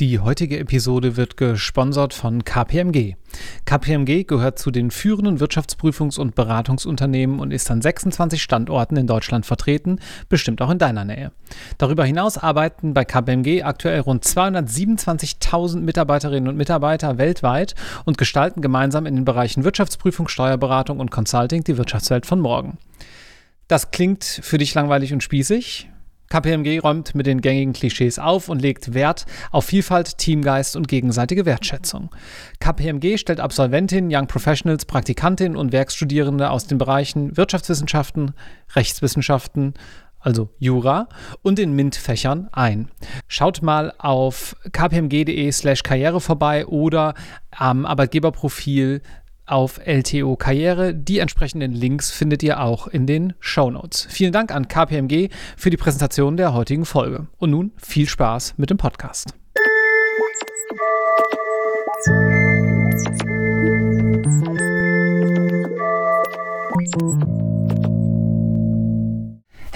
Die heutige Episode wird gesponsert von KPMG. KPMG gehört zu den führenden Wirtschaftsprüfungs- und Beratungsunternehmen und ist an 26 Standorten in Deutschland vertreten, bestimmt auch in deiner Nähe. Darüber hinaus arbeiten bei KPMG aktuell rund 227.000 Mitarbeiterinnen und Mitarbeiter weltweit und gestalten gemeinsam in den Bereichen Wirtschaftsprüfung, Steuerberatung und Consulting die Wirtschaftswelt von morgen. Das klingt für dich langweilig und spießig? KPMG räumt mit den gängigen Klischees auf und legt Wert auf Vielfalt, Teamgeist und gegenseitige Wertschätzung. KPMG stellt Absolventinnen, Young Professionals, Praktikantinnen und Werkstudierende aus den Bereichen Wirtschaftswissenschaften, Rechtswissenschaften, also Jura, und den MINT-Fächern ein. Schaut mal auf kpmg.de slash karriere vorbei oder am Arbeitgeberprofil auf LTO Karriere. Die entsprechenden Links findet ihr auch in den Show Notes. Vielen Dank an KPMG für die Präsentation der heutigen Folge. Und nun viel Spaß mit dem Podcast.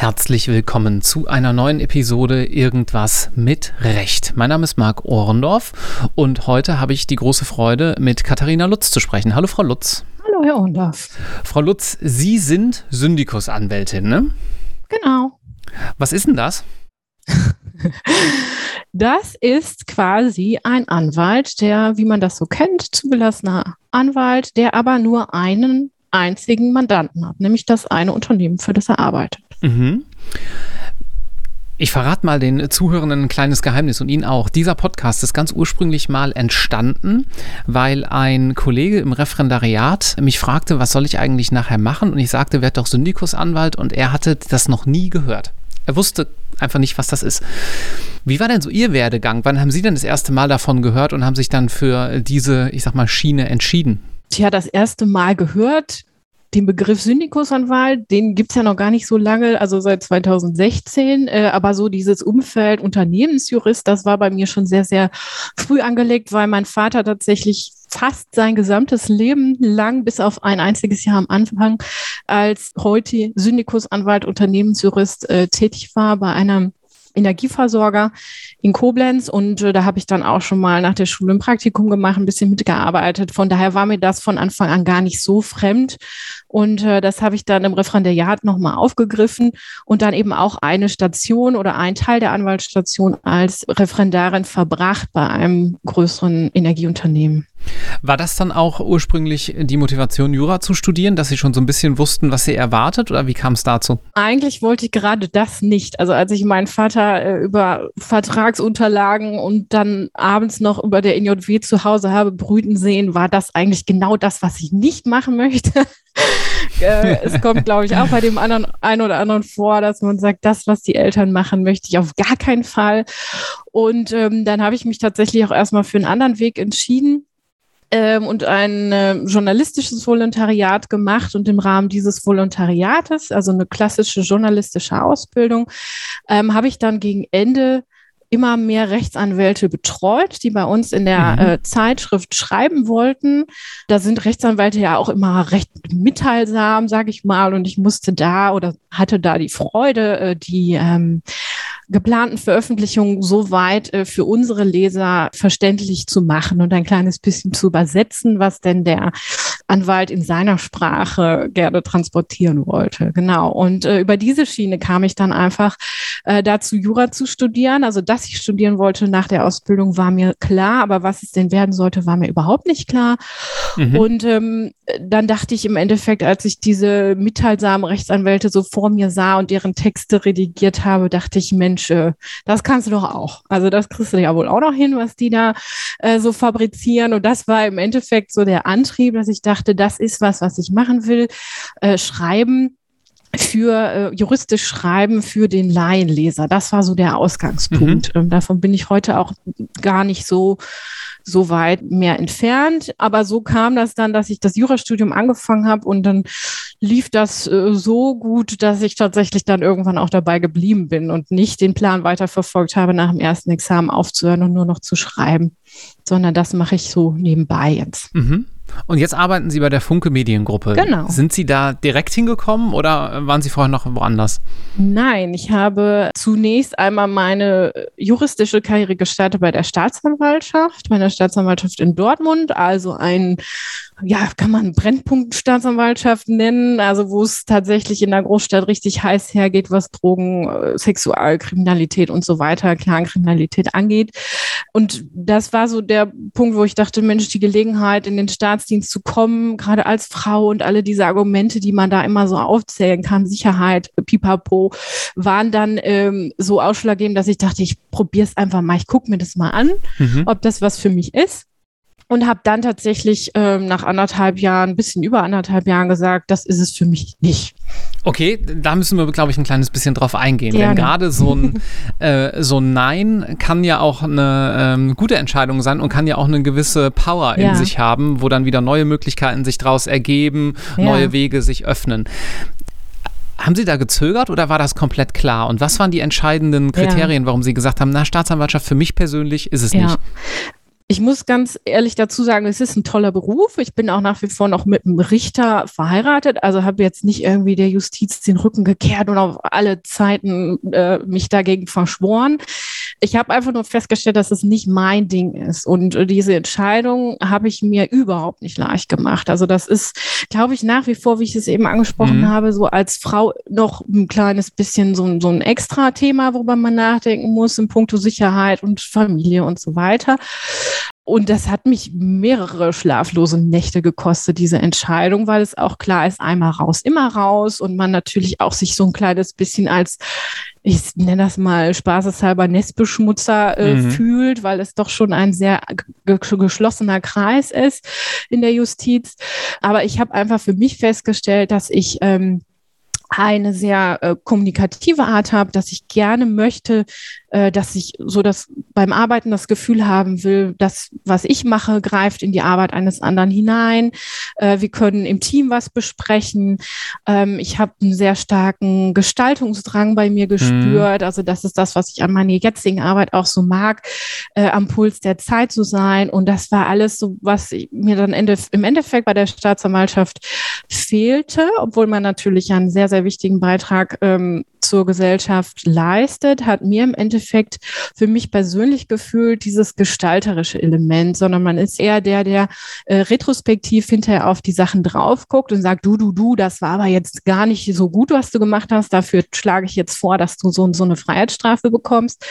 Herzlich willkommen zu einer neuen Episode Irgendwas mit Recht. Mein Name ist Marc Ohrendorf und heute habe ich die große Freude, mit Katharina Lutz zu sprechen. Hallo, Frau Lutz. Hallo, Herr Ohrendorf. Frau Lutz, Sie sind Syndikusanwältin, ne? Genau. Was ist denn das? Das ist quasi ein Anwalt, der, wie man das so kennt, zugelassener Anwalt, der aber nur einen einzigen Mandanten hat, nämlich das eine Unternehmen, für das er arbeitet. Mhm. Ich verrate mal den Zuhörenden ein kleines Geheimnis und Ihnen auch. Dieser Podcast ist ganz ursprünglich mal entstanden, weil ein Kollege im Referendariat mich fragte, was soll ich eigentlich nachher machen? Und ich sagte, werd doch Syndikusanwalt und er hatte das noch nie gehört. Er wusste einfach nicht, was das ist. Wie war denn so Ihr Werdegang? Wann haben Sie denn das erste Mal davon gehört und haben sich dann für diese, ich sag mal, Schiene entschieden? Tja, das erste Mal gehört den Begriff Syndikusanwalt, den gibt es ja noch gar nicht so lange, also seit 2016. Äh, aber so dieses Umfeld Unternehmensjurist, das war bei mir schon sehr, sehr früh angelegt, weil mein Vater tatsächlich fast sein gesamtes Leben lang, bis auf ein einziges Jahr am Anfang, als heute Syndikusanwalt, Unternehmensjurist äh, tätig war bei einem Energieversorger in Koblenz und äh, da habe ich dann auch schon mal nach der Schule ein Praktikum gemacht, ein bisschen mitgearbeitet. Von daher war mir das von Anfang an gar nicht so fremd und äh, das habe ich dann im Referendariat nochmal aufgegriffen und dann eben auch eine Station oder ein Teil der Anwaltsstation als Referendarin verbracht bei einem größeren Energieunternehmen. War das dann auch ursprünglich die Motivation, Jura zu studieren, dass Sie schon so ein bisschen wussten, was Sie erwartet oder wie kam es dazu? Eigentlich wollte ich gerade das nicht. Also als ich meinen Vater äh, über Vertragsunterlagen und dann abends noch über der NJW zu Hause habe brüten sehen, war das eigentlich genau das, was ich nicht machen möchte. äh, es kommt, glaube ich, auch bei dem anderen, einen oder anderen vor, dass man sagt, das, was die Eltern machen, möchte ich auf gar keinen Fall. Und ähm, dann habe ich mich tatsächlich auch erstmal für einen anderen Weg entschieden ähm, und ein äh, journalistisches Volontariat gemacht. Und im Rahmen dieses Volontariates, also eine klassische journalistische Ausbildung, ähm, habe ich dann gegen Ende immer mehr Rechtsanwälte betreut, die bei uns in der mhm. äh, Zeitschrift schreiben wollten. Da sind Rechtsanwälte ja auch immer recht mitteilsam, sage ich mal. Und ich musste da oder hatte da die Freude, äh, die ähm, geplanten Veröffentlichungen so weit äh, für unsere Leser verständlich zu machen und ein kleines bisschen zu übersetzen, was denn der Anwalt in seiner Sprache gerne transportieren wollte. Genau. Und äh, über diese Schiene kam ich dann einfach äh, dazu, Jura zu studieren. Also, dass ich studieren wollte nach der Ausbildung, war mir klar, aber was es denn werden sollte, war mir überhaupt nicht klar. Mhm. Und ähm, dann dachte ich im Endeffekt, als ich diese mitteilsamen Rechtsanwälte so vor mir sah und deren Texte redigiert habe, dachte ich, Mensch, äh, das kannst du doch auch. Also das kriegst du ja wohl auch noch hin, was die da äh, so fabrizieren. Und das war im Endeffekt so der Antrieb, dass ich dachte, das ist was, was ich machen will. Äh, schreiben für äh, juristisch schreiben für den Laienleser. Das war so der Ausgangspunkt. Mhm. Ähm, davon bin ich heute auch gar nicht so so weit mehr entfernt. Aber so kam das dann, dass ich das Jurastudium angefangen habe und dann lief das äh, so gut, dass ich tatsächlich dann irgendwann auch dabei geblieben bin und nicht den Plan weiterverfolgt habe, nach dem ersten Examen aufzuhören und nur noch zu schreiben, sondern das mache ich so nebenbei jetzt. Mhm. Und jetzt arbeiten Sie bei der Funke Mediengruppe. Genau. Sind Sie da direkt hingekommen oder waren Sie vorher noch woanders? Nein, ich habe zunächst einmal meine juristische Karriere gestartet bei der Staatsanwaltschaft, bei der Staatsanwaltschaft in Dortmund, also ein ja, kann man Brennpunktstaatsanwaltschaft nennen, also wo es tatsächlich in der Großstadt richtig heiß hergeht, was Drogen, äh, Sexualkriminalität und so weiter, Clankriminalität angeht. Und das war so der Punkt, wo ich dachte, Mensch, die Gelegenheit, in den Staatsdienst zu kommen, gerade als Frau und alle diese Argumente, die man da immer so aufzählen kann, Sicherheit, Pipapo, waren dann ähm, so ausschlaggebend, dass ich dachte, ich probiere es einfach mal, ich gucke mir das mal an, mhm. ob das was für mich ist und habe dann tatsächlich ähm, nach anderthalb Jahren, ein bisschen über anderthalb Jahren gesagt, das ist es für mich nicht. Okay, da müssen wir, glaube ich, ein kleines bisschen drauf eingehen. Gerne. Denn gerade so ein, äh, so ein Nein kann ja auch eine ähm, gute Entscheidung sein und kann ja auch eine gewisse Power ja. in sich haben, wo dann wieder neue Möglichkeiten sich daraus ergeben, ja. neue Wege sich öffnen. Haben Sie da gezögert oder war das komplett klar? Und was waren die entscheidenden Kriterien, ja. warum Sie gesagt haben, na, Staatsanwaltschaft für mich persönlich ist es ja. nicht? Ich muss ganz ehrlich dazu sagen, es ist ein toller Beruf. Ich bin auch nach wie vor noch mit einem Richter verheiratet, also habe jetzt nicht irgendwie der Justiz den Rücken gekehrt und auf alle Zeiten äh, mich dagegen verschworen. Ich habe einfach nur festgestellt, dass es nicht mein Ding ist. Und äh, diese Entscheidung habe ich mir überhaupt nicht leicht gemacht. Also das ist, glaube ich, nach wie vor, wie ich es eben angesprochen mhm. habe, so als Frau noch ein kleines bisschen so, so ein extra Thema, worüber man nachdenken muss in puncto Sicherheit und Familie und so weiter. Und das hat mich mehrere schlaflose Nächte gekostet, diese Entscheidung, weil es auch klar ist, einmal raus, immer raus und man natürlich auch sich so ein kleines bisschen als, ich nenne das mal spaßeshalber Nestbeschmutzer äh, mhm. fühlt, weil es doch schon ein sehr geschlossener Kreis ist in der Justiz. Aber ich habe einfach für mich festgestellt, dass ich ähm, eine sehr äh, kommunikative Art habe, dass ich gerne möchte, äh, dass ich so das beim Arbeiten das Gefühl haben will, dass was ich mache, greift in die Arbeit eines anderen hinein. Äh, wir können im Team was besprechen. Ähm, ich habe einen sehr starken Gestaltungsdrang bei mir gespürt. Mhm. Also das ist das, was ich an meiner jetzigen Arbeit auch so mag, äh, am Puls der Zeit zu sein. Und das war alles so, was mir dann Ende, im Endeffekt bei der Staatsanwaltschaft fehlte, obwohl man natürlich einen sehr, sehr wichtigen Beitrag ähm, zur Gesellschaft leistet, hat mir im Endeffekt für mich persönlich gefühlt dieses gestalterische Element, sondern man ist eher der, der äh, retrospektiv hinterher auf die Sachen drauf guckt und sagt, du, du, du, das war aber jetzt gar nicht so gut, was du gemacht hast. Dafür schlage ich jetzt vor, dass du so, so eine Freiheitsstrafe bekommst.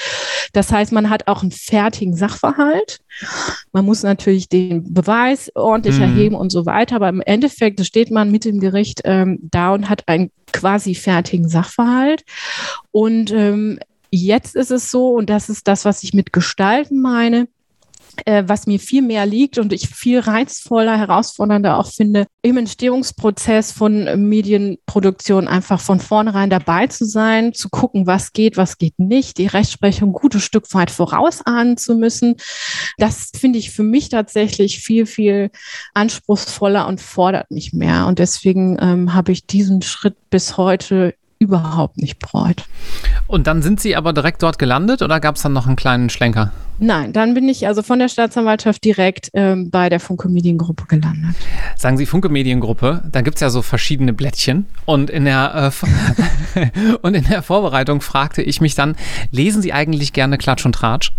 Das heißt, man hat auch einen fertigen Sachverhalt. Man muss natürlich den Beweis ordentlich mhm. erheben und so weiter, aber im Endeffekt steht man mit dem Gericht ähm, da und hat einen quasi fertigen Sachverhalt. Und ähm, jetzt ist es so, und das ist das, was ich mit Gestalten meine, äh, was mir viel mehr liegt und ich viel reizvoller, herausfordernder auch finde, im Entstehungsprozess von Medienproduktion einfach von vornherein dabei zu sein, zu gucken, was geht, was geht nicht, die Rechtsprechung ein gutes Stück weit vorausahnen zu müssen. Das finde ich für mich tatsächlich viel, viel anspruchsvoller und fordert mich mehr. Und deswegen ähm, habe ich diesen Schritt bis heute überhaupt nicht bereut. Und dann sind Sie aber direkt dort gelandet oder gab es dann noch einen kleinen Schlenker? Nein, dann bin ich also von der Staatsanwaltschaft direkt ähm, bei der Funke Mediengruppe gelandet. Sagen Sie Funke Mediengruppe, da gibt es ja so verschiedene Blättchen. Und in, der, äh, und in der Vorbereitung fragte ich mich dann, lesen Sie eigentlich gerne Klatsch und Tratsch?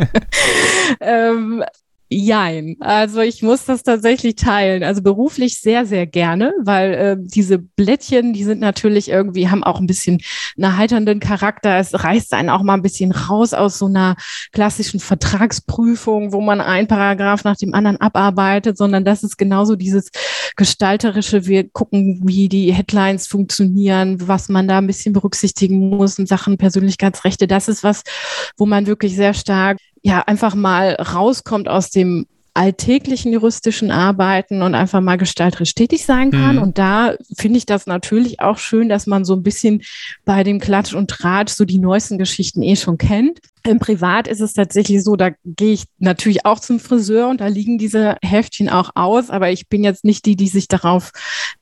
ähm, Jein. Also ich muss das tatsächlich teilen. Also beruflich sehr, sehr gerne, weil äh, diese Blättchen, die sind natürlich irgendwie, haben auch ein bisschen einen heiternden Charakter. Es reißt einen auch mal ein bisschen raus aus so einer klassischen Vertragsprüfung, wo man ein Paragraph nach dem anderen abarbeitet, sondern das ist genauso dieses gestalterische. Wir gucken, wie die Headlines funktionieren, was man da ein bisschen berücksichtigen muss in Sachen Persönlichkeitsrechte. Das ist was, wo man wirklich sehr stark ja einfach mal rauskommt aus dem alltäglichen juristischen Arbeiten und einfach mal gestalterisch tätig sein kann. Mhm. Und da finde ich das natürlich auch schön, dass man so ein bisschen bei dem Klatsch und Tratsch so die neuesten Geschichten eh schon kennt. Im Privat ist es tatsächlich so, da gehe ich natürlich auch zum Friseur und da liegen diese Heftchen auch aus, aber ich bin jetzt nicht die, die sich darauf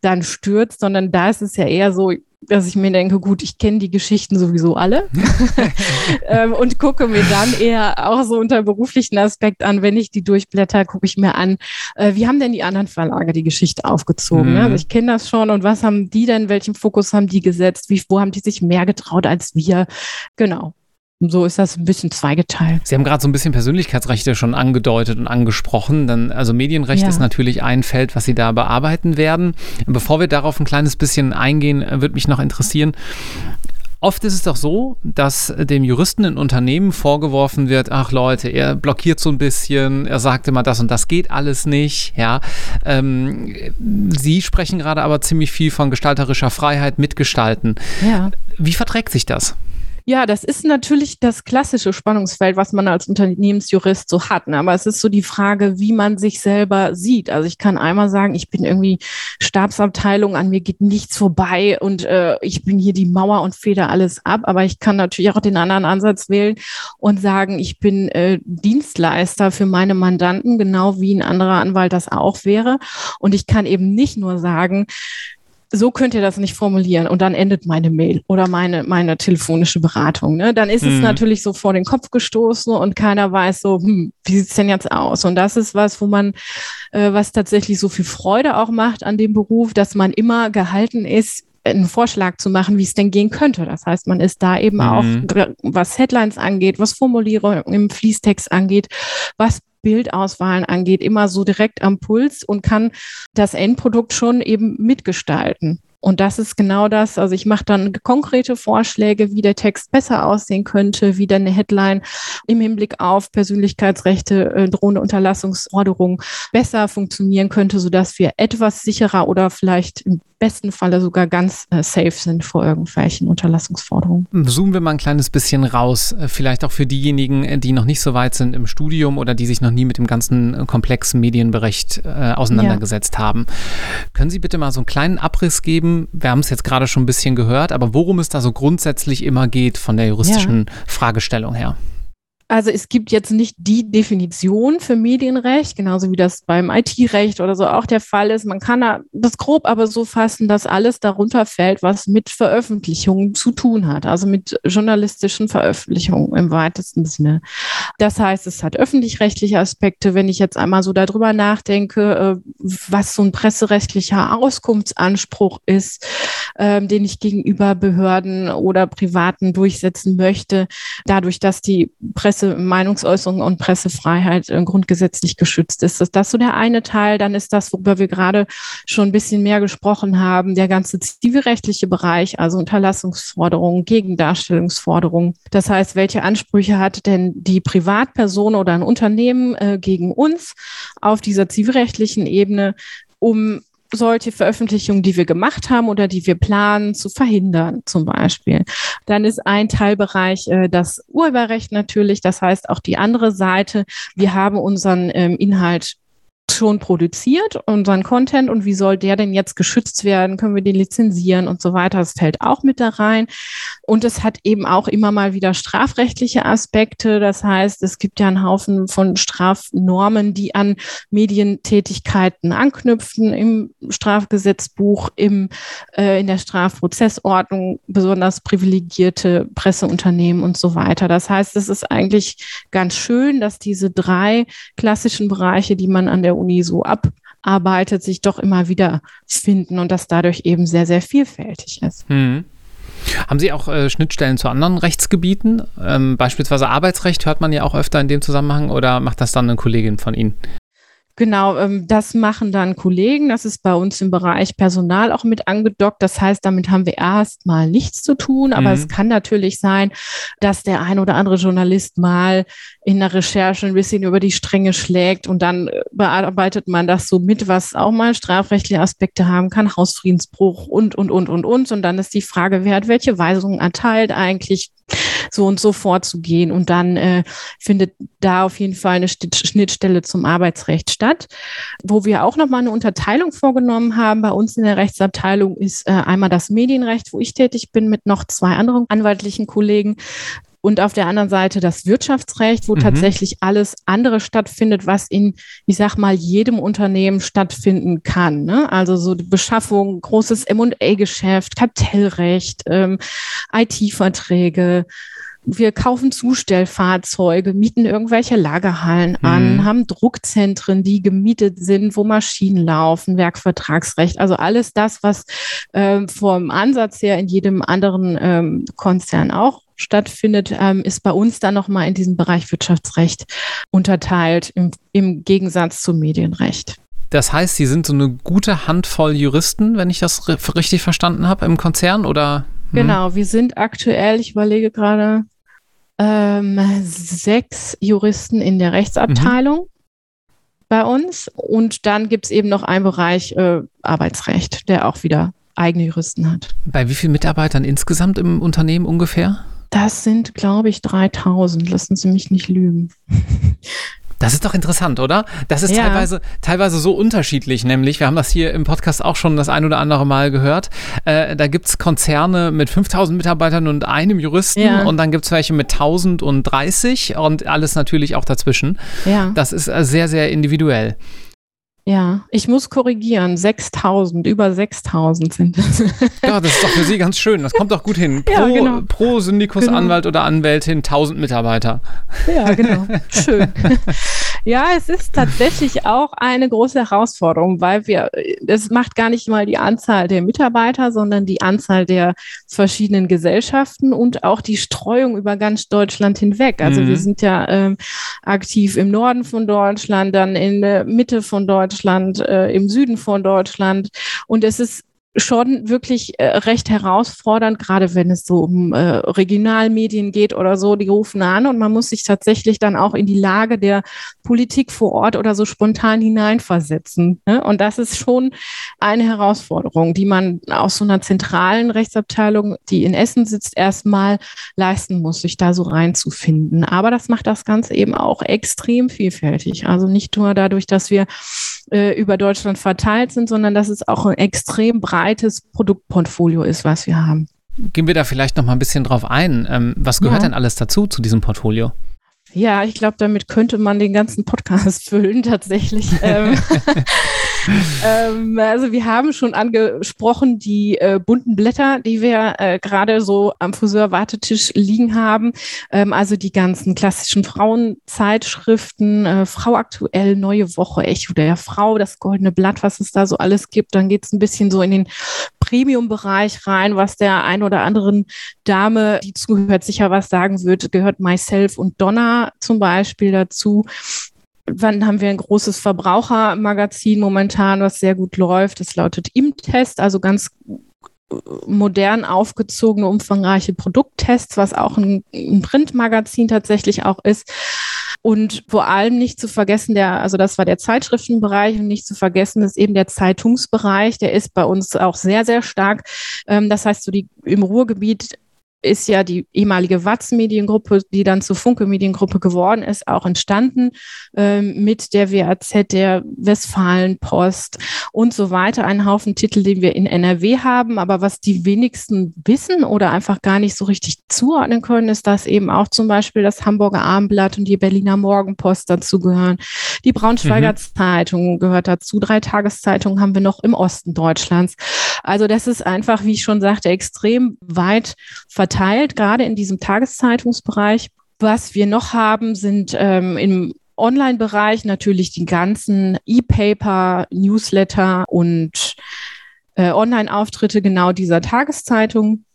dann stürzt, sondern da ist es ja eher so, dass ich mir denke, gut, ich kenne die Geschichten sowieso alle ähm, und gucke mir dann eher auch so unter beruflichen Aspekt an, wenn ich die durchblätter, gucke ich mir an, äh, wie haben denn die anderen Verlage die Geschichte aufgezogen? Ne? Mhm. Also ich kenne das schon und was haben die denn, welchen Fokus haben die gesetzt? Wie, wo haben die sich mehr getraut als wir? Genau. So ist das ein bisschen zweigeteilt. Sie haben gerade so ein bisschen Persönlichkeitsrechte schon angedeutet und angesprochen. Dann, also Medienrecht ja. ist natürlich ein Feld, was Sie da bearbeiten werden. Bevor wir darauf ein kleines bisschen eingehen, würde mich noch interessieren. Oft ist es doch so, dass dem Juristen in Unternehmen vorgeworfen wird, ach Leute, er blockiert so ein bisschen, er sagt immer das und das geht alles nicht. Ja, ähm, Sie sprechen gerade aber ziemlich viel von gestalterischer Freiheit, mitgestalten. Ja. Wie verträgt sich das? Ja, das ist natürlich das klassische Spannungsfeld, was man als Unternehmensjurist so hat. Ne? Aber es ist so die Frage, wie man sich selber sieht. Also ich kann einmal sagen, ich bin irgendwie Stabsabteilung, an mir geht nichts vorbei und äh, ich bin hier die Mauer und feder alles ab. Aber ich kann natürlich auch den anderen Ansatz wählen und sagen, ich bin äh, Dienstleister für meine Mandanten, genau wie ein anderer Anwalt das auch wäre. Und ich kann eben nicht nur sagen, so könnt ihr das nicht formulieren und dann endet meine Mail oder meine, meine telefonische Beratung. Ne? Dann ist mhm. es natürlich so vor den Kopf gestoßen und keiner weiß so, hm, wie sieht's denn jetzt aus? Und das ist was, wo man, äh, was tatsächlich so viel Freude auch macht an dem Beruf, dass man immer gehalten ist, einen Vorschlag zu machen, wie es denn gehen könnte. Das heißt, man ist da eben mhm. auch, was Headlines angeht, was Formulierungen im Fließtext angeht, was Bildauswahlen angeht, immer so direkt am Puls und kann das Endprodukt schon eben mitgestalten. Und das ist genau das. Also ich mache dann konkrete Vorschläge, wie der Text besser aussehen könnte, wie dann eine Headline im Hinblick auf Persönlichkeitsrechte, äh, drohende Unterlassungsforderungen besser funktionieren könnte, sodass wir etwas sicherer oder vielleicht im besten Falle sogar ganz äh, safe sind vor irgendwelchen Unterlassungsforderungen. Zoomen wir mal ein kleines bisschen raus, äh, vielleicht auch für diejenigen, äh, die noch nicht so weit sind im Studium oder die sich noch nie mit dem ganzen äh, komplexen Medienberecht äh, auseinandergesetzt ja. haben. Können Sie bitte mal so einen kleinen Abriss geben? Wir haben es jetzt gerade schon ein bisschen gehört, aber worum es da so grundsätzlich immer geht von der juristischen ja. Fragestellung her? Also es gibt jetzt nicht die Definition für Medienrecht, genauso wie das beim IT-Recht oder so auch der Fall ist. Man kann das grob aber so fassen, dass alles darunter fällt, was mit Veröffentlichungen zu tun hat, also mit journalistischen Veröffentlichungen im weitesten Sinne. Das heißt, es hat öffentlich-rechtliche Aspekte. Wenn ich jetzt einmal so darüber nachdenke, äh, was so ein presserechtlicher Auskunftsanspruch ist, ähm, den ich gegenüber Behörden oder Privaten durchsetzen möchte, dadurch, dass die Presse Presse, Meinungsäußerung und Pressefreiheit äh, grundgesetzlich geschützt ist. Ist das so der eine Teil? Dann ist das, worüber wir gerade schon ein bisschen mehr gesprochen haben, der ganze zivilrechtliche Bereich, also Unterlassungsforderungen, Gegendarstellungsforderungen. Das heißt, welche Ansprüche hat denn die Privatperson oder ein Unternehmen äh, gegen uns auf dieser zivilrechtlichen Ebene, um solche Veröffentlichungen, die wir gemacht haben oder die wir planen, zu verhindern, zum Beispiel. Dann ist ein Teilbereich äh, das Urheberrecht natürlich, das heißt auch die andere Seite. Wir haben unseren ähm, Inhalt schon produziert, unseren Content und wie soll der denn jetzt geschützt werden? Können wir den lizenzieren und so weiter? Das fällt auch mit da rein. Und es hat eben auch immer mal wieder strafrechtliche Aspekte. Das heißt, es gibt ja einen Haufen von Strafnormen, die an Medientätigkeiten anknüpfen im Strafgesetzbuch, im, äh, in der Strafprozessordnung, besonders privilegierte Presseunternehmen und so weiter. Das heißt, es ist eigentlich ganz schön, dass diese drei klassischen Bereiche, die man an der Uni so abarbeitet, sich doch immer wieder finden und das dadurch eben sehr, sehr vielfältig ist. Hm. Haben Sie auch äh, Schnittstellen zu anderen Rechtsgebieten? Ähm, beispielsweise Arbeitsrecht hört man ja auch öfter in dem Zusammenhang oder macht das dann eine Kollegin von Ihnen? Genau, ähm, das machen dann Kollegen. Das ist bei uns im Bereich Personal auch mit angedockt. Das heißt, damit haben wir erstmal nichts zu tun. Aber mhm. es kann natürlich sein, dass der ein oder andere Journalist mal in der Recherche ein bisschen über die Stränge schlägt und dann äh, bearbeitet man das so mit, was auch mal strafrechtliche Aspekte haben kann, Hausfriedensbruch und, und, und, und, und. Und dann ist die Frage, wer hat welche Weisungen erteilt eigentlich? so und so vorzugehen. Und dann äh, findet da auf jeden Fall eine Schnittstelle zum Arbeitsrecht statt. Wo wir auch nochmal eine Unterteilung vorgenommen haben bei uns in der Rechtsabteilung ist äh, einmal das Medienrecht, wo ich tätig bin mit noch zwei anderen anwaltlichen Kollegen und auf der anderen Seite das Wirtschaftsrecht, wo mhm. tatsächlich alles andere stattfindet, was in, ich sag mal, jedem Unternehmen stattfinden kann. Ne? Also so die Beschaffung, großes M&A-Geschäft, Kartellrecht, ähm, IT-Verträge, wir kaufen Zustellfahrzeuge, mieten irgendwelche Lagerhallen an, mhm. haben Druckzentren, die gemietet sind, wo Maschinen laufen, Werkvertragsrecht, also alles das, was ähm, vom Ansatz her in jedem anderen ähm, Konzern auch stattfindet, ähm, ist bei uns dann nochmal in diesem Bereich Wirtschaftsrecht unterteilt, im, im Gegensatz zum Medienrecht. Das heißt, Sie sind so eine gute Handvoll Juristen, wenn ich das richtig verstanden habe, im Konzern oder? Hm? Genau, wir sind aktuell, ich überlege gerade, ähm, sechs Juristen in der Rechtsabteilung mhm. bei uns. Und dann gibt es eben noch einen Bereich äh, Arbeitsrecht, der auch wieder eigene Juristen hat. Bei wie vielen Mitarbeitern insgesamt im Unternehmen ungefähr? Das sind, glaube ich, 3000. Lassen Sie mich nicht lügen. Das ist doch interessant, oder? Das ist ja. teilweise, teilweise so unterschiedlich, nämlich, wir haben das hier im Podcast auch schon das ein oder andere Mal gehört. Äh, da gibt es Konzerne mit 5000 Mitarbeitern und einem Juristen ja. und dann gibt es welche mit 1000 und 30 und alles natürlich auch dazwischen. Ja. Das ist äh, sehr, sehr individuell. Ja, ich muss korrigieren. 6000, über 6000 sind es. Ja, das ist doch für Sie ganz schön. Das kommt doch gut hin. Pro, ja, genau. pro Syndikus, genau. Anwalt oder Anwältin 1000 Mitarbeiter. Ja, genau. Schön. Ja, es ist tatsächlich auch eine große Herausforderung, weil wir, es macht gar nicht mal die Anzahl der Mitarbeiter, sondern die Anzahl der verschiedenen Gesellschaften und auch die Streuung über ganz Deutschland hinweg. Also mhm. wir sind ja ähm, aktiv im Norden von Deutschland, dann in der Mitte von Deutschland, äh, im Süden von Deutschland. Und es ist schon wirklich äh, recht herausfordernd, gerade wenn es so um äh, Regionalmedien geht oder so, die rufen an und man muss sich tatsächlich dann auch in die Lage der Politik vor Ort oder so spontan hineinversetzen. Ne? Und das ist schon eine Herausforderung, die man aus so einer zentralen Rechtsabteilung, die in Essen sitzt, erstmal leisten muss, sich da so reinzufinden. Aber das macht das Ganze eben auch extrem vielfältig. Also nicht nur dadurch, dass wir äh, über Deutschland verteilt sind, sondern dass es auch ein extrem breites Produktportfolio ist, was wir haben. Gehen wir da vielleicht noch mal ein bisschen drauf ein. Ähm, was gehört ja. denn alles dazu, zu diesem Portfolio? Ja, ich glaube, damit könnte man den ganzen Podcast füllen, tatsächlich. ähm, ähm, also wir haben schon angesprochen die äh, bunten Blätter, die wir äh, gerade so am Friseur-Wartetisch liegen haben. Ähm, also die ganzen klassischen Frauenzeitschriften, äh, Frau aktuell, Neue Woche, Echo der Frau, das Goldene Blatt, was es da so alles gibt. Dann geht es ein bisschen so in den Premium-Bereich rein, was der ein oder anderen Dame, die zuhört, sicher was sagen wird, gehört Myself und Donna zum Beispiel dazu. Wann haben wir ein großes Verbrauchermagazin momentan, was sehr gut läuft? Das lautet im Test, also ganz modern aufgezogene, umfangreiche Produkttests, was auch ein, ein Printmagazin tatsächlich auch ist. Und vor allem nicht zu vergessen, der, also das war der Zeitschriftenbereich und nicht zu vergessen ist eben der Zeitungsbereich, der ist bei uns auch sehr, sehr stark. Ähm, das heißt, so die im Ruhrgebiet ist ja die ehemalige Watz Mediengruppe, die dann zur Funke Mediengruppe geworden ist, auch entstanden ähm, mit der WAZ, der Westfalenpost und so weiter. Ein Haufen Titel, den wir in NRW haben, aber was die wenigsten wissen oder einfach gar nicht so richtig zuordnen können, ist, dass eben auch zum Beispiel das Hamburger Abendblatt und die Berliner Morgenpost dazu gehören. Die Braunschweiger mhm. Zeitung gehört dazu. Drei Tageszeitungen haben wir noch im Osten Deutschlands. Also das ist einfach, wie ich schon sagte, extrem weit verteilt, gerade in diesem Tageszeitungsbereich. Was wir noch haben, sind ähm, im Online-Bereich natürlich die ganzen E-Paper, Newsletter und äh, Online-Auftritte genau dieser Tageszeitung.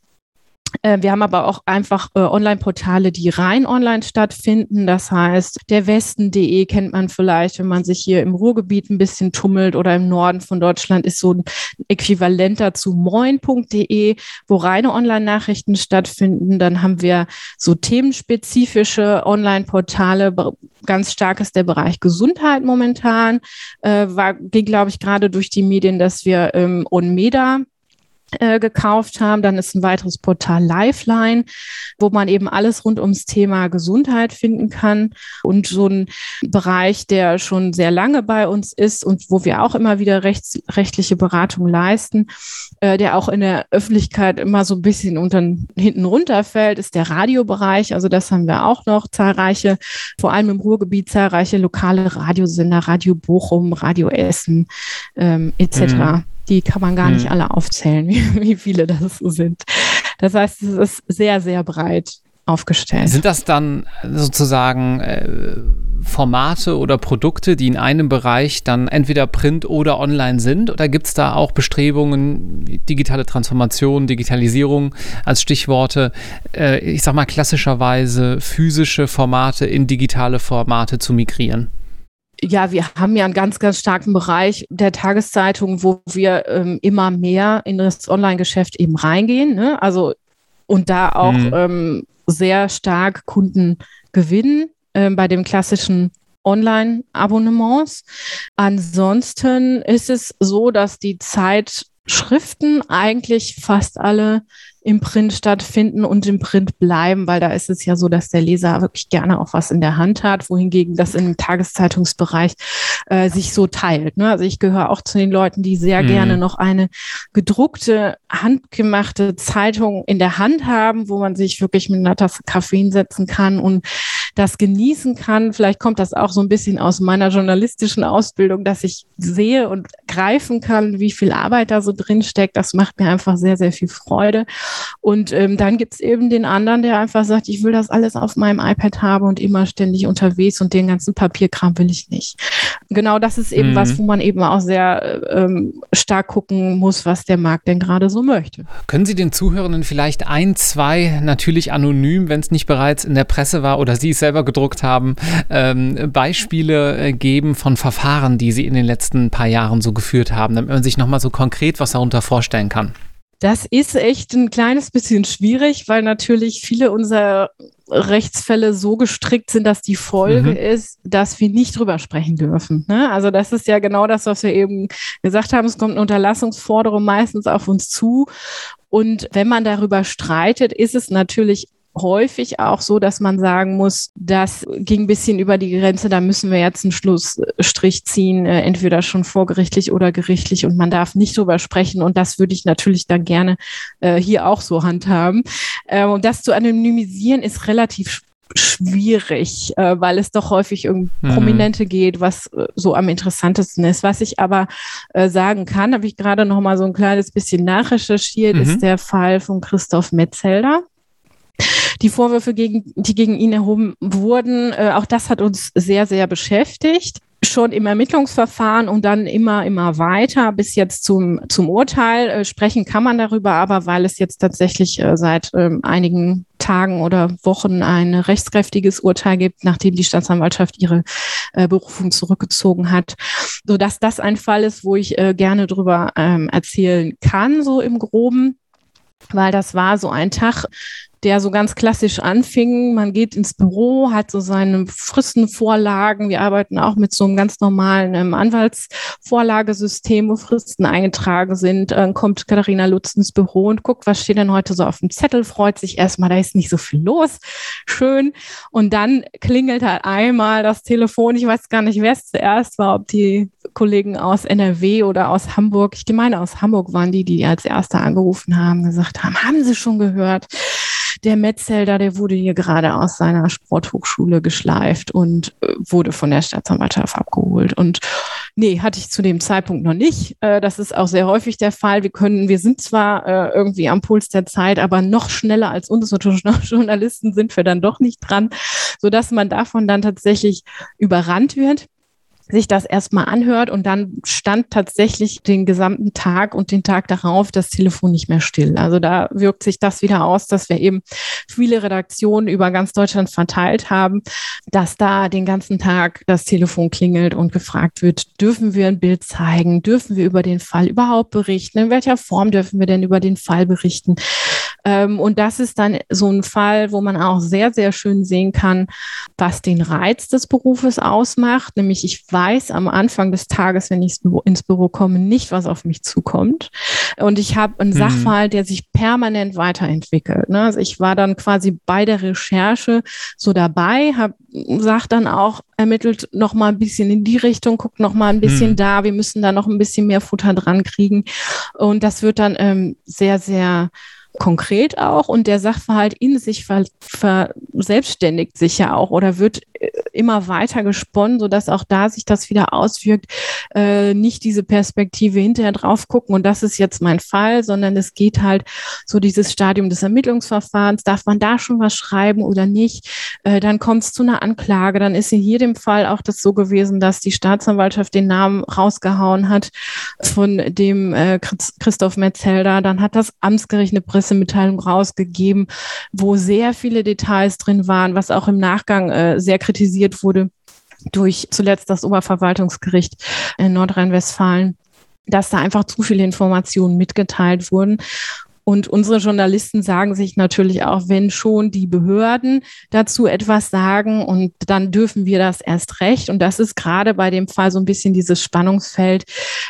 Äh, wir haben aber auch einfach äh, Online-Portale, die rein online stattfinden. Das heißt, der Westen.de kennt man vielleicht, wenn man sich hier im Ruhrgebiet ein bisschen tummelt oder im Norden von Deutschland ist so ein Äquivalent dazu moin.de, wo reine Online-Nachrichten stattfinden. Dann haben wir so themenspezifische Online-Portale. Ganz stark ist der Bereich Gesundheit momentan. Äh, war, ging, glaube ich, gerade durch die Medien, dass wir ähm, Onmeda äh, gekauft haben. Dann ist ein weiteres Portal Lifeline, wo man eben alles rund ums Thema Gesundheit finden kann. Und so ein Bereich, der schon sehr lange bei uns ist und wo wir auch immer wieder rechts, rechtliche Beratung leisten, äh, der auch in der Öffentlichkeit immer so ein bisschen unter, hinten runterfällt, ist der Radiobereich. Also das haben wir auch noch zahlreiche, vor allem im Ruhrgebiet zahlreiche lokale Radiosender, Radio Bochum, Radio Essen ähm, etc. Mhm die kann man gar hm. nicht alle aufzählen, wie, wie viele das sind. Das heißt, es ist sehr, sehr breit aufgestellt. Sind das dann sozusagen äh, Formate oder Produkte, die in einem Bereich dann entweder print oder online sind? Oder gibt es da auch Bestrebungen, digitale Transformation, Digitalisierung als Stichworte, äh, ich sag mal klassischerweise physische Formate in digitale Formate zu migrieren? Ja, wir haben ja einen ganz, ganz starken Bereich der Tageszeitung, wo wir ähm, immer mehr in das Online-Geschäft eben reingehen. Ne? Also und da auch mhm. ähm, sehr stark Kunden gewinnen ähm, bei dem klassischen Online-Abonnements. Ansonsten ist es so, dass die Zeitschriften eigentlich fast alle im Print stattfinden und im Print bleiben, weil da ist es ja so, dass der Leser wirklich gerne auch was in der Hand hat, wohingegen das im Tageszeitungsbereich äh, sich so teilt. Ne? Also ich gehöre auch zu den Leuten, die sehr mhm. gerne noch eine gedruckte, handgemachte Zeitung in der Hand haben, wo man sich wirklich mit einer Tasse Kaffee hinsetzen kann und das genießen kann. Vielleicht kommt das auch so ein bisschen aus meiner journalistischen Ausbildung, dass ich sehe und greifen kann, wie viel Arbeit da so drin steckt. Das macht mir einfach sehr, sehr viel Freude. Und ähm, dann gibt es eben den anderen, der einfach sagt, ich will das alles auf meinem iPad haben und immer ständig unterwegs und den ganzen Papierkram will ich nicht. Genau das ist eben mhm. was, wo man eben auch sehr ähm, stark gucken muss, was der Markt denn gerade so möchte. Können Sie den Zuhörenden vielleicht ein, zwei, natürlich anonym, wenn es nicht bereits in der Presse war oder Sie es selber gedruckt haben, ähm, Beispiele äh, geben von Verfahren, die Sie in den letzten paar Jahren so geführt haben, damit man sich nochmal so konkret was darunter vorstellen kann? Das ist echt ein kleines bisschen schwierig, weil natürlich viele unserer Rechtsfälle so gestrickt sind, dass die Folge mhm. ist, dass wir nicht drüber sprechen dürfen. Ne? Also das ist ja genau das, was wir eben gesagt haben. Es kommt eine Unterlassungsforderung meistens auf uns zu. Und wenn man darüber streitet, ist es natürlich häufig auch so, dass man sagen muss, das ging ein bisschen über die Grenze, da müssen wir jetzt einen Schlussstrich ziehen, äh, entweder schon vorgerichtlich oder gerichtlich und man darf nicht drüber sprechen und das würde ich natürlich dann gerne äh, hier auch so handhaben. Äh, und das zu anonymisieren ist relativ schwierig, äh, weil es doch häufig um mhm. Prominente geht, was äh, so am interessantesten ist. Was ich aber äh, sagen kann, habe ich gerade noch mal so ein kleines bisschen nachrecherchiert, mhm. ist der Fall von Christoph Metzelder die Vorwürfe, gegen, die gegen ihn erhoben wurden, äh, auch das hat uns sehr, sehr beschäftigt. Schon im Ermittlungsverfahren und dann immer, immer weiter bis jetzt zum, zum Urteil. Äh, sprechen kann man darüber, aber weil es jetzt tatsächlich äh, seit ähm, einigen Tagen oder Wochen ein rechtskräftiges Urteil gibt, nachdem die Staatsanwaltschaft ihre äh, Berufung zurückgezogen hat, so dass das ein Fall ist, wo ich äh, gerne drüber ähm, erzählen kann, so im Groben. Weil das war so ein Tag, der so ganz klassisch anfing. Man geht ins Büro, hat so seine Fristenvorlagen. Wir arbeiten auch mit so einem ganz normalen ähm, Anwaltsvorlagesystem, wo Fristen eingetragen sind. Dann kommt Katharina Lutz ins Büro und guckt, was steht denn heute so auf dem Zettel, freut sich erstmal, da ist nicht so viel los. Schön. Und dann klingelt halt einmal das Telefon. Ich weiß gar nicht, wer es zuerst war, ob die Kollegen aus NRW oder aus Hamburg. Ich meine, aus Hamburg waren die, die als Erste angerufen haben, gesagt haben, haben Sie schon gehört? der Metzelder, der wurde hier gerade aus seiner Sporthochschule geschleift und äh, wurde von der Staatsanwaltschaft abgeholt. Und nee, hatte ich zu dem Zeitpunkt noch nicht. Äh, das ist auch sehr häufig der Fall. Wir können, wir sind zwar äh, irgendwie am Puls der Zeit, aber noch schneller als unsere Journalisten sind wir dann doch nicht dran, sodass man davon dann tatsächlich überrannt wird sich das erstmal anhört und dann stand tatsächlich den gesamten Tag und den Tag darauf das Telefon nicht mehr still. Also da wirkt sich das wieder aus, dass wir eben viele Redaktionen über ganz Deutschland verteilt haben, dass da den ganzen Tag das Telefon klingelt und gefragt wird, dürfen wir ein Bild zeigen? Dürfen wir über den Fall überhaupt berichten? In welcher Form dürfen wir denn über den Fall berichten? Ähm, und das ist dann so ein Fall, wo man auch sehr, sehr schön sehen kann, was den Reiz des Berufes ausmacht. Nämlich ich weiß am Anfang des Tages, wenn ich ins Büro komme, nicht, was auf mich zukommt. Und ich habe einen mhm. Sachverhalt, der sich permanent weiterentwickelt. Ne? Also ich war dann quasi bei der Recherche so dabei, habe sagt dann auch, ermittelt noch mal ein bisschen in die Richtung, guckt noch mal ein bisschen mhm. da, wir müssen da noch ein bisschen mehr Futter dran kriegen. Und das wird dann ähm, sehr, sehr konkret auch und der Sachverhalt in sich verselbstständigt sich ja auch oder wird äh, immer weiter gesponnen, sodass auch da sich das wieder auswirkt, äh, nicht diese Perspektive hinterher drauf gucken und das ist jetzt mein Fall, sondern es geht halt so dieses Stadium des Ermittlungsverfahrens, darf man da schon was schreiben oder nicht, äh, dann kommt es zu einer Anklage, dann ist in jedem Fall auch das so gewesen, dass die Staatsanwaltschaft den Namen rausgehauen hat von dem äh, Christoph Metzelder, dann hat das Amtsgericht eine Pressemitteilung rausgegeben, wo sehr viele Details drin waren, was auch im Nachgang äh, sehr kritisiert wurde durch zuletzt das Oberverwaltungsgericht in Nordrhein-Westfalen dass da einfach zu viele Informationen mitgeteilt wurden. Und unsere Journalisten sagen sich natürlich auch, wenn schon die Behörden dazu etwas sagen und dann dürfen wir das erst recht. Und das ist gerade bei dem Fall so ein bisschen dieses Spannungsfeld,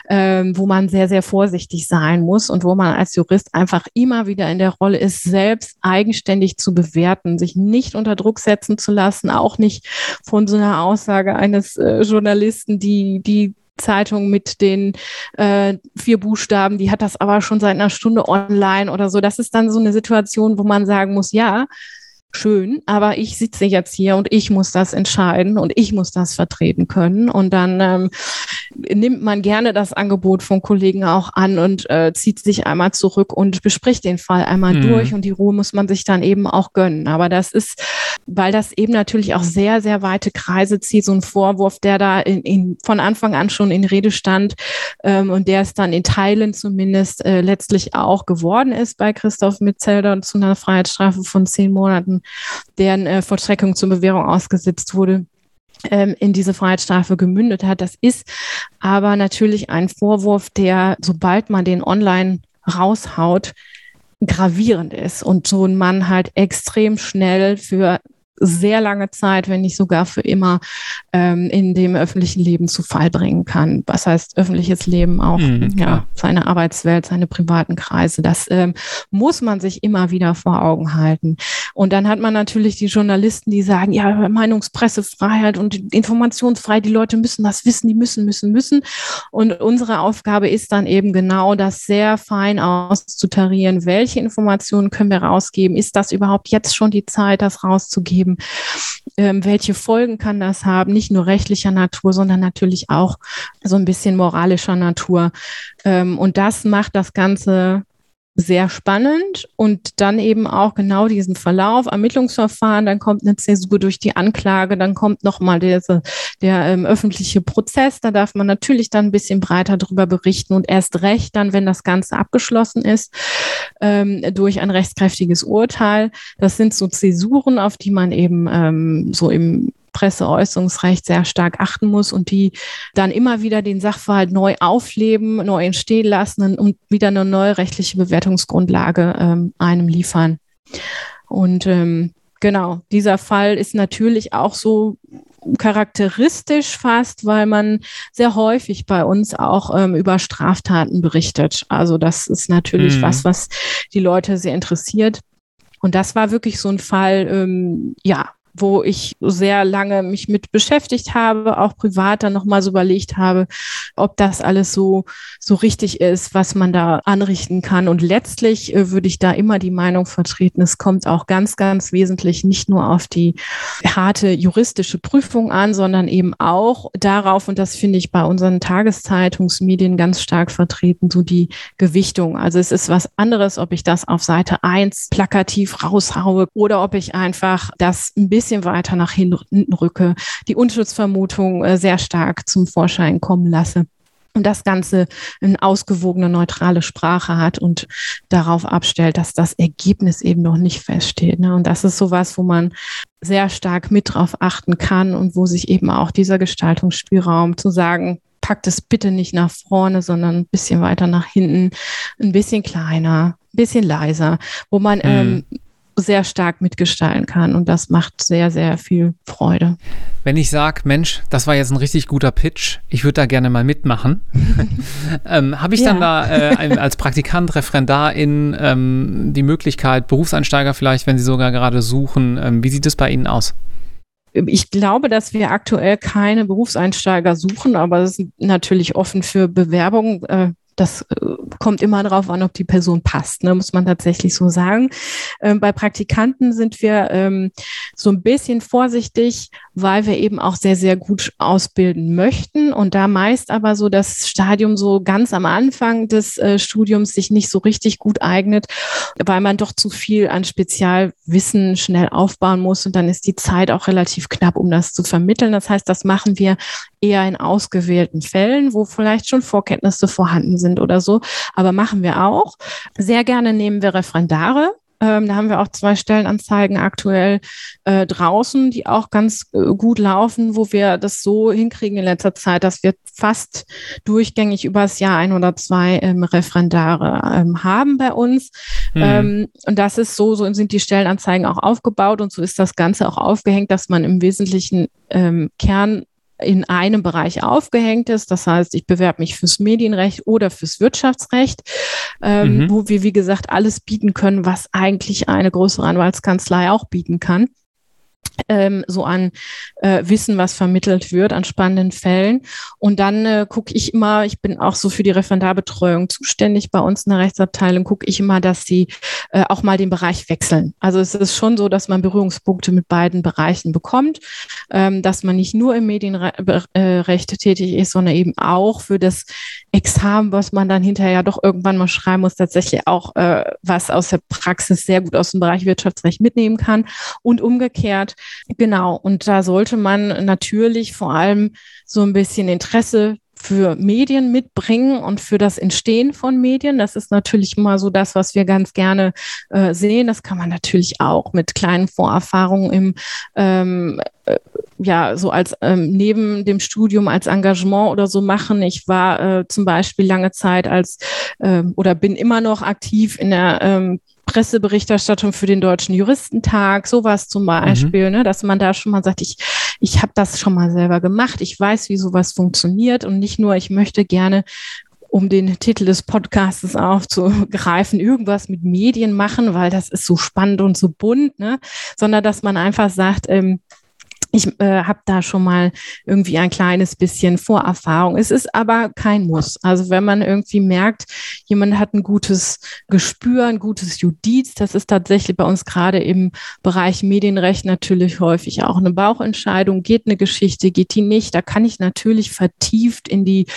ähm, wo man sehr, sehr vorsichtig sein muss und wo man als Jurist einfach immer wieder in der Rolle ist, selbst eigenständig zu bewerten, sich nicht unter Druck setzen zu lassen, auch nicht von so einer Aussage eines äh, Journalisten, die, die Zeitung mit den äh, vier Buchstaben, die hat das aber schon seit einer Stunde online oder so. Das ist dann so eine Situation, wo man sagen muss, ja, schön, aber ich sitze jetzt hier und ich muss das entscheiden und ich muss das vertreten können. Und dann ähm, nimmt man gerne das Angebot von Kollegen auch an und äh, zieht sich einmal zurück und bespricht den Fall einmal mhm. durch und die Ruhe muss man sich dann eben auch gönnen. Aber das ist, weil das eben natürlich auch sehr, sehr weite Kreise zieht, so ein Vorwurf, der da in, in, von Anfang an schon in Rede stand ähm, und der es dann in Teilen zumindest äh, letztlich auch geworden ist bei Christoph Metzelder und zu einer Freiheitsstrafe von zehn Monaten, deren äh, Vollstreckung zur Bewährung ausgesetzt wurde ähm, in diese Freiheitsstrafe gemündet hat. Das ist aber natürlich ein Vorwurf, der, sobald man den online raushaut, gravierend ist und so ein Mann halt extrem schnell für sehr lange Zeit, wenn nicht sogar für immer, ähm, in dem öffentlichen Leben zu Fall bringen kann. Was heißt öffentliches Leben auch, mhm, ja, seine Arbeitswelt, seine privaten Kreise. Das ähm, muss man sich immer wieder vor Augen halten. Und dann hat man natürlich die Journalisten, die sagen, ja, Meinungspressefreiheit und Informationsfreiheit, die Leute müssen das wissen, die müssen, müssen, müssen. Und unsere Aufgabe ist dann eben genau das sehr fein auszutarieren. Welche Informationen können wir rausgeben? Ist das überhaupt jetzt schon die Zeit, das rauszugeben? Geben. Ähm, welche Folgen kann das haben? Nicht nur rechtlicher Natur, sondern natürlich auch so ein bisschen moralischer Natur. Ähm, und das macht das Ganze sehr spannend und dann eben auch genau diesen Verlauf, Ermittlungsverfahren, dann kommt eine Zäsur durch die Anklage, dann kommt nochmal der, der ähm, öffentliche Prozess, da darf man natürlich dann ein bisschen breiter darüber berichten und erst recht dann, wenn das Ganze abgeschlossen ist, ähm, durch ein rechtskräftiges Urteil. Das sind so Zäsuren, auf die man eben ähm, so im Presseäußerungsrecht sehr stark achten muss und die dann immer wieder den Sachverhalt neu aufleben, neu entstehen lassen und wieder eine neue rechtliche Bewertungsgrundlage ähm, einem liefern. Und ähm, genau, dieser Fall ist natürlich auch so charakteristisch fast, weil man sehr häufig bei uns auch ähm, über Straftaten berichtet. Also das ist natürlich mhm. was, was die Leute sehr interessiert. Und das war wirklich so ein Fall, ähm, ja, wo ich sehr lange mich mit beschäftigt habe, auch privat dann nochmal so überlegt habe, ob das alles so, so richtig ist, was man da anrichten kann. Und letztlich äh, würde ich da immer die Meinung vertreten, es kommt auch ganz, ganz wesentlich nicht nur auf die harte juristische Prüfung an, sondern eben auch darauf, und das finde ich bei unseren Tageszeitungsmedien ganz stark vertreten, so die Gewichtung. Also es ist was anderes, ob ich das auf Seite eins plakativ raushaue oder ob ich einfach das ein bisschen bisschen weiter nach hinten rücke, die Unschutzvermutung äh, sehr stark zum Vorschein kommen lasse und das Ganze eine ausgewogene, neutrale Sprache hat und darauf abstellt, dass das Ergebnis eben noch nicht feststeht. Ne? Und das ist sowas, wo man sehr stark mit drauf achten kann und wo sich eben auch dieser Gestaltungsspielraum zu sagen, packt es bitte nicht nach vorne, sondern ein bisschen weiter nach hinten, ein bisschen kleiner, bisschen leiser, wo man mhm. ähm, sehr stark mitgestalten kann und das macht sehr, sehr viel Freude. Wenn ich sage, Mensch, das war jetzt ein richtig guter Pitch, ich würde da gerne mal mitmachen, ähm, habe ich ja. dann da äh, als Praktikant, Referendarin ähm, die Möglichkeit, Berufseinsteiger vielleicht, wenn sie sogar gerade suchen, ähm, wie sieht es bei Ihnen aus? Ich glaube, dass wir aktuell keine Berufseinsteiger suchen, aber es ist natürlich offen für Bewerbungen. Das äh, kommt immer darauf an, ob die Person passt, ne, muss man tatsächlich so sagen. Ähm, bei Praktikanten sind wir ähm, so ein bisschen vorsichtig, weil wir eben auch sehr, sehr gut ausbilden möchten und da meist aber so das Stadium so ganz am Anfang des äh, Studiums sich nicht so richtig gut eignet, weil man doch zu viel an Spezialwissen schnell aufbauen muss und dann ist die Zeit auch relativ knapp, um das zu vermitteln. Das heißt, das machen wir eher in ausgewählten Fällen, wo vielleicht schon Vorkenntnisse vorhanden sind oder so. Aber machen wir auch. Sehr gerne nehmen wir Referendare. Ähm, da haben wir auch zwei Stellenanzeigen aktuell äh, draußen, die auch ganz äh, gut laufen, wo wir das so hinkriegen in letzter Zeit, dass wir fast durchgängig übers Jahr ein oder zwei ähm, Referendare ähm, haben bei uns. Mhm. und das ist so, so sind die Stellenanzeigen auch aufgebaut und so ist das Ganze auch aufgehängt, dass man im Wesentlichen ähm, Kern in einem Bereich aufgehängt ist. Das heißt, ich bewerbe mich fürs Medienrecht oder fürs Wirtschaftsrecht, ähm, mhm. wo wir, wie gesagt, alles bieten können, was eigentlich eine größere Anwaltskanzlei auch bieten kann ähm, so an äh, Wissen, was vermittelt wird, an spannenden Fällen. Und dann äh, gucke ich immer, ich bin auch so für die Referendarbetreuung zuständig bei uns in der Rechtsabteilung, gucke ich immer, dass sie äh, auch mal den Bereich wechseln. Also es ist schon so, dass man Berührungspunkte mit beiden Bereichen bekommt, ähm, dass man nicht nur im Medienrecht äh, tätig ist, sondern eben auch für das Examen, was man dann hinterher doch irgendwann mal schreiben muss, tatsächlich auch äh, was aus der Praxis sehr gut aus dem Bereich Wirtschaftsrecht mitnehmen kann und umgekehrt. Genau. Und da sollte man natürlich vor allem so ein bisschen Interesse für Medien mitbringen und für das Entstehen von Medien. Das ist natürlich immer so das, was wir ganz gerne äh, sehen. Das kann man natürlich auch mit kleinen Vorerfahrungen im ähm, äh, ja, so als ähm, neben dem Studium als Engagement oder so machen. Ich war äh, zum Beispiel lange Zeit als äh, oder bin immer noch aktiv in der ähm, Presseberichterstattung für den Deutschen Juristentag, sowas zum Beispiel, mhm. ne, dass man da schon mal sagt, ich, ich habe das schon mal selber gemacht, ich weiß, wie sowas funktioniert und nicht nur, ich möchte gerne um den Titel des Podcasts aufzugreifen, irgendwas mit Medien machen, weil das ist so spannend und so bunt, ne? sondern dass man einfach sagt, ähm, ich äh, habe da schon mal irgendwie ein kleines bisschen Vorerfahrung. Es ist aber kein Muss. Also wenn man irgendwie merkt, jemand hat ein gutes Gespür, ein gutes Judiz, das ist tatsächlich bei uns gerade im Bereich Medienrecht natürlich häufig auch eine Bauchentscheidung. Geht eine Geschichte, geht die nicht? Da kann ich natürlich vertieft in die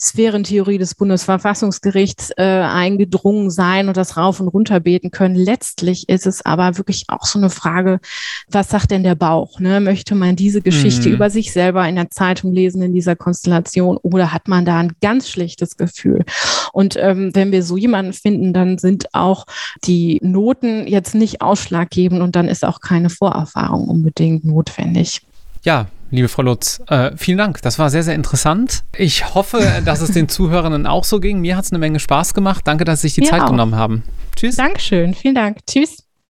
Sphärentheorie des Bundesverfassungsgerichts äh, eingedrungen sein und das rauf und runter beten können. Letztlich ist es aber wirklich auch so eine Frage, was sagt denn der Bauch? Ne? Möchte man diese Geschichte mhm. über sich selber in der Zeitung lesen in dieser Konstellation oder hat man da ein ganz schlechtes Gefühl? Und ähm, wenn wir so jemanden finden, dann sind auch die Noten jetzt nicht ausschlaggebend und dann ist auch keine Vorerfahrung unbedingt notwendig. Ja, liebe Frau Lutz, äh, vielen Dank. Das war sehr, sehr interessant. Ich hoffe, dass es den Zuhörenden auch so ging. Mir hat es eine Menge Spaß gemacht. Danke, dass Sie sich die Mir Zeit auch. genommen haben. Tschüss. Dankeschön. Vielen Dank. Tschüss.